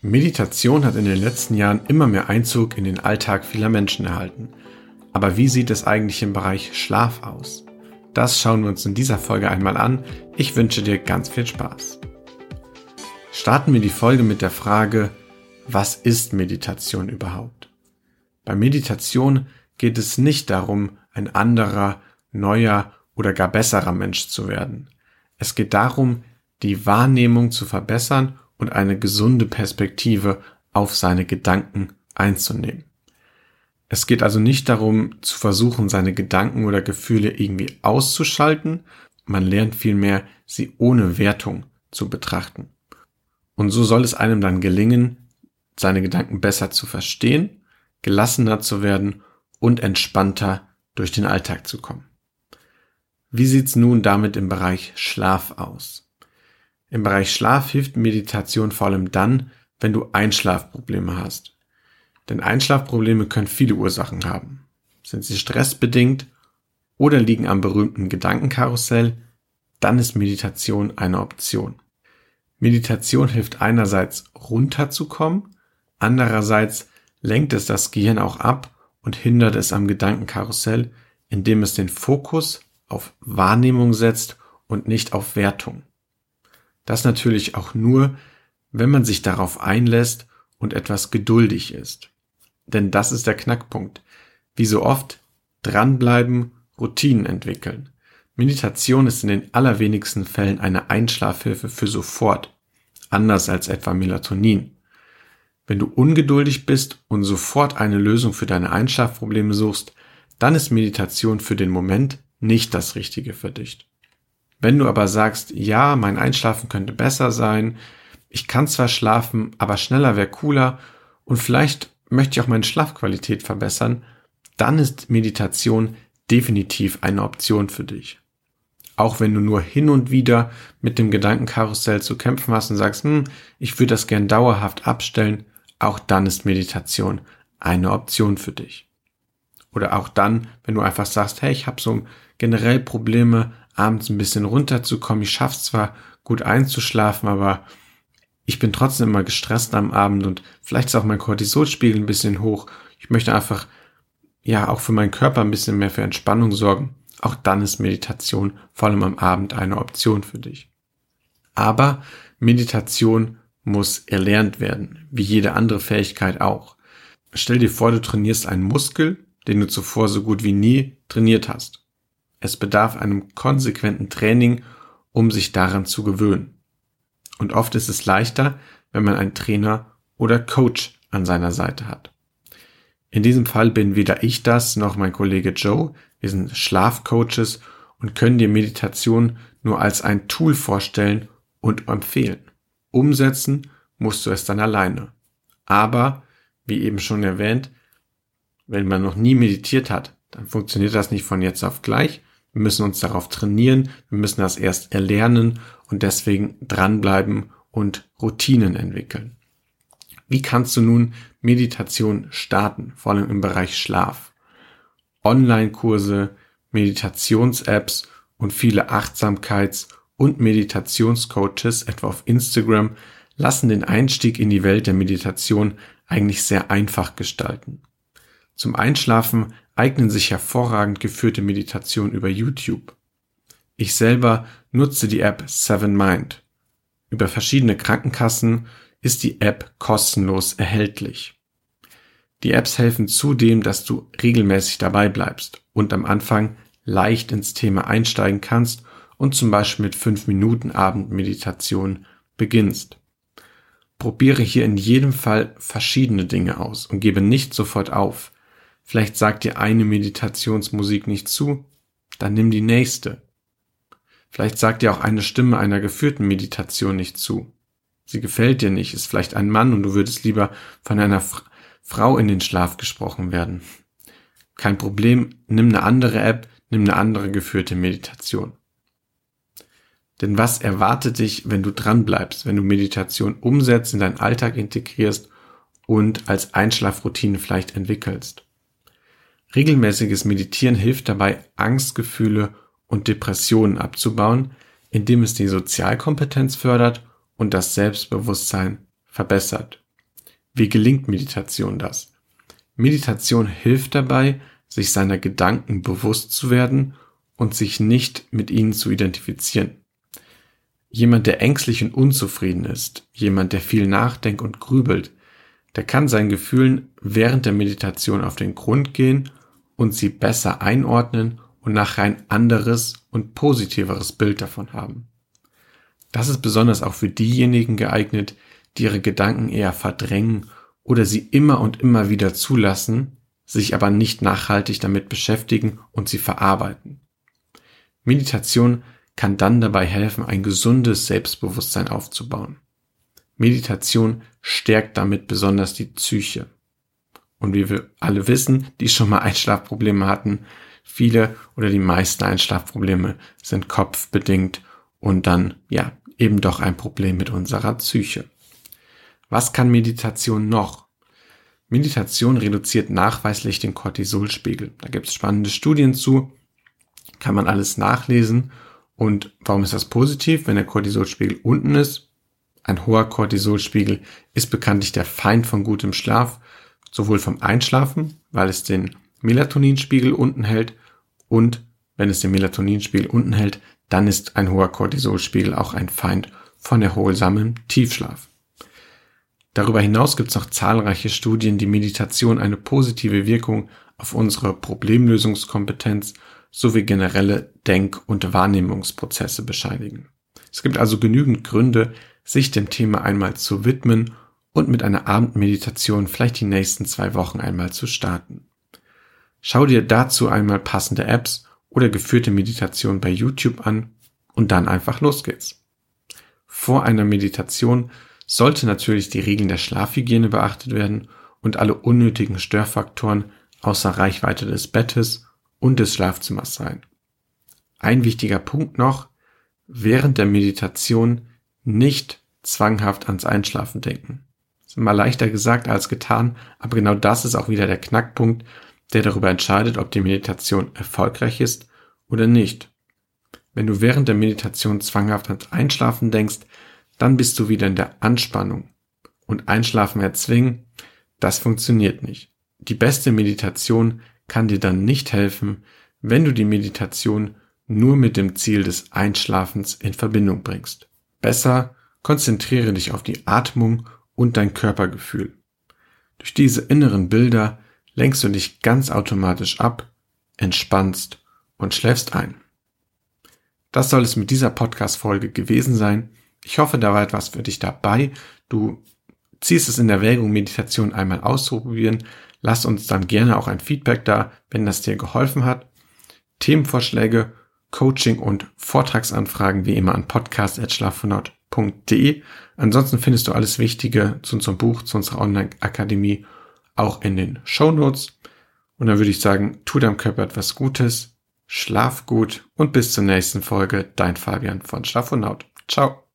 Meditation hat in den letzten Jahren immer mehr Einzug in den Alltag vieler Menschen erhalten. Aber wie sieht es eigentlich im Bereich Schlaf aus? Das schauen wir uns in dieser Folge einmal an. Ich wünsche dir ganz viel Spaß. Starten wir die Folge mit der Frage, was ist Meditation überhaupt? Bei Meditation geht es nicht darum, ein anderer, neuer oder gar besserer Mensch zu werden. Es geht darum, die Wahrnehmung zu verbessern und eine gesunde Perspektive auf seine Gedanken einzunehmen. Es geht also nicht darum, zu versuchen, seine Gedanken oder Gefühle irgendwie auszuschalten, man lernt vielmehr, sie ohne Wertung zu betrachten. Und so soll es einem dann gelingen, seine Gedanken besser zu verstehen, gelassener zu werden und entspannter durch den Alltag zu kommen. Wie sieht's nun damit im Bereich Schlaf aus? Im Bereich Schlaf hilft Meditation vor allem dann, wenn du Einschlafprobleme hast. Denn Einschlafprobleme können viele Ursachen haben. Sind sie stressbedingt oder liegen am berühmten Gedankenkarussell, dann ist Meditation eine Option. Meditation hilft einerseits runterzukommen, andererseits lenkt es das Gehirn auch ab und hindert es am Gedankenkarussell, indem es den Fokus auf Wahrnehmung setzt und nicht auf Wertung. Das natürlich auch nur, wenn man sich darauf einlässt und etwas geduldig ist. Denn das ist der Knackpunkt. Wie so oft, dranbleiben, Routinen entwickeln. Meditation ist in den allerwenigsten Fällen eine Einschlafhilfe für sofort, anders als etwa Melatonin. Wenn du ungeduldig bist und sofort eine Lösung für deine Einschlafprobleme suchst, dann ist Meditation für den Moment nicht das Richtige für dich. Wenn du aber sagst, ja, mein Einschlafen könnte besser sein, ich kann zwar schlafen, aber schneller wäre cooler und vielleicht möchte ich auch meine Schlafqualität verbessern, dann ist Meditation definitiv eine Option für dich. Auch wenn du nur hin und wieder mit dem Gedankenkarussell zu kämpfen hast und sagst, hm, ich würde das gern dauerhaft abstellen, auch dann ist Meditation eine Option für dich. Oder auch dann, wenn du einfach sagst, hey, ich habe so generell Probleme, abends ein bisschen runterzukommen. Ich schaff's zwar gut einzuschlafen, aber ich bin trotzdem immer gestresst am Abend und vielleicht ist auch mein Cortisolspiegel ein bisschen hoch. Ich möchte einfach, ja, auch für meinen Körper ein bisschen mehr für Entspannung sorgen. Auch dann ist Meditation vor allem am Abend eine Option für dich. Aber Meditation muss erlernt werden, wie jede andere Fähigkeit auch. Stell dir vor, du trainierst einen Muskel, den du zuvor so gut wie nie trainiert hast. Es bedarf einem konsequenten Training, um sich daran zu gewöhnen. Und oft ist es leichter, wenn man einen Trainer oder Coach an seiner Seite hat. In diesem Fall bin weder ich das noch mein Kollege Joe. Wir sind Schlafcoaches und können dir Meditation nur als ein Tool vorstellen und empfehlen. Umsetzen musst du es dann alleine. Aber, wie eben schon erwähnt, wenn man noch nie meditiert hat, dann funktioniert das nicht von jetzt auf gleich, wir müssen uns darauf trainieren, wir müssen das erst erlernen und deswegen dranbleiben und Routinen entwickeln. Wie kannst du nun Meditation starten, vor allem im Bereich Schlaf? Online-Kurse, Meditations-Apps und viele Achtsamkeits- und Meditationscoaches, etwa auf Instagram, lassen den Einstieg in die Welt der Meditation eigentlich sehr einfach gestalten. Zum Einschlafen eignen sich hervorragend geführte Meditationen über YouTube. Ich selber nutze die App Seven Mind. Über verschiedene Krankenkassen ist die App kostenlos erhältlich. Die Apps helfen zudem, dass du regelmäßig dabei bleibst und am Anfang leicht ins Thema einsteigen kannst und zum Beispiel mit 5 Minuten Abendmeditation beginnst. Probiere hier in jedem Fall verschiedene Dinge aus und gebe nicht sofort auf. Vielleicht sagt dir eine Meditationsmusik nicht zu, dann nimm die nächste. Vielleicht sagt dir auch eine Stimme einer geführten Meditation nicht zu. Sie gefällt dir nicht, ist vielleicht ein Mann und du würdest lieber von einer F Frau in den Schlaf gesprochen werden. Kein Problem, nimm eine andere App, nimm eine andere geführte Meditation. Denn was erwartet dich, wenn du dran bleibst, wenn du Meditation umsetzt, in deinen Alltag integrierst und als Einschlafroutine vielleicht entwickelst? Regelmäßiges Meditieren hilft dabei, Angstgefühle und Depressionen abzubauen, indem es die Sozialkompetenz fördert und das Selbstbewusstsein verbessert. Wie gelingt Meditation das? Meditation hilft dabei, sich seiner Gedanken bewusst zu werden und sich nicht mit ihnen zu identifizieren. Jemand, der ängstlich und unzufrieden ist, jemand, der viel nachdenkt und grübelt, der kann seinen Gefühlen während der Meditation auf den Grund gehen und sie besser einordnen und nachher ein anderes und positiveres Bild davon haben. Das ist besonders auch für diejenigen geeignet, die ihre Gedanken eher verdrängen oder sie immer und immer wieder zulassen, sich aber nicht nachhaltig damit beschäftigen und sie verarbeiten. Meditation kann dann dabei helfen, ein gesundes Selbstbewusstsein aufzubauen. Meditation stärkt damit besonders die Psyche. Und wie wir alle wissen, die schon mal Einschlafprobleme hatten, viele oder die meisten Einschlafprobleme sind kopfbedingt und dann, ja, eben doch ein Problem mit unserer Psyche. Was kann Meditation noch? Meditation reduziert nachweislich den Cortisolspiegel. Da gibt es spannende Studien zu, kann man alles nachlesen. Und warum ist das positiv, wenn der Cortisolspiegel unten ist? Ein hoher Cortisolspiegel ist bekanntlich der Feind von gutem Schlaf, sowohl vom Einschlafen, weil es den Melatoninspiegel unten hält und wenn es den Melatoninspiegel unten hält, dann ist ein hoher Cortisolspiegel auch ein Feind von erholsamem Tiefschlaf. Darüber hinaus gibt es noch zahlreiche Studien, die Meditation eine positive Wirkung auf unsere Problemlösungskompetenz sowie generelle Denk- und Wahrnehmungsprozesse bescheinigen. Es gibt also genügend Gründe, sich dem Thema einmal zu widmen und mit einer Abendmeditation vielleicht die nächsten zwei Wochen einmal zu starten. Schau dir dazu einmal passende Apps oder geführte Meditation bei YouTube an und dann einfach los geht's. Vor einer Meditation sollte natürlich die Regeln der Schlafhygiene beachtet werden und alle unnötigen Störfaktoren außer Reichweite des Bettes und des Schlafzimmers sein. Ein wichtiger Punkt noch, während der Meditation nicht zwanghaft ans Einschlafen denken. Das ist immer leichter gesagt als getan, aber genau das ist auch wieder der Knackpunkt, der darüber entscheidet, ob die Meditation erfolgreich ist oder nicht. Wenn du während der Meditation zwanghaft ans Einschlafen denkst, dann bist du wieder in der Anspannung. Und Einschlafen erzwingen, das funktioniert nicht. Die beste Meditation kann dir dann nicht helfen, wenn du die Meditation nur mit dem Ziel des Einschlafens in Verbindung bringst. Besser konzentriere dich auf die Atmung und dein Körpergefühl. Durch diese inneren Bilder lenkst du dich ganz automatisch ab, entspannst und schläfst ein. Das soll es mit dieser Podcast-Folge gewesen sein. Ich hoffe, da war etwas für dich dabei. Du ziehst es in Erwägung, Meditation einmal auszuprobieren. Lass uns dann gerne auch ein Feedback da, wenn das dir geholfen hat. Themenvorschläge, Coaching und Vortragsanfragen wie immer an podcast.schlafvonaut.de. Ansonsten findest du alles Wichtige zu unserem Buch, zu unserer Online-Akademie auch in den Show Notes. Und dann würde ich sagen, tu deinem Körper etwas Gutes, schlaf gut und bis zur nächsten Folge. Dein Fabian von Schlafonaut. Ciao.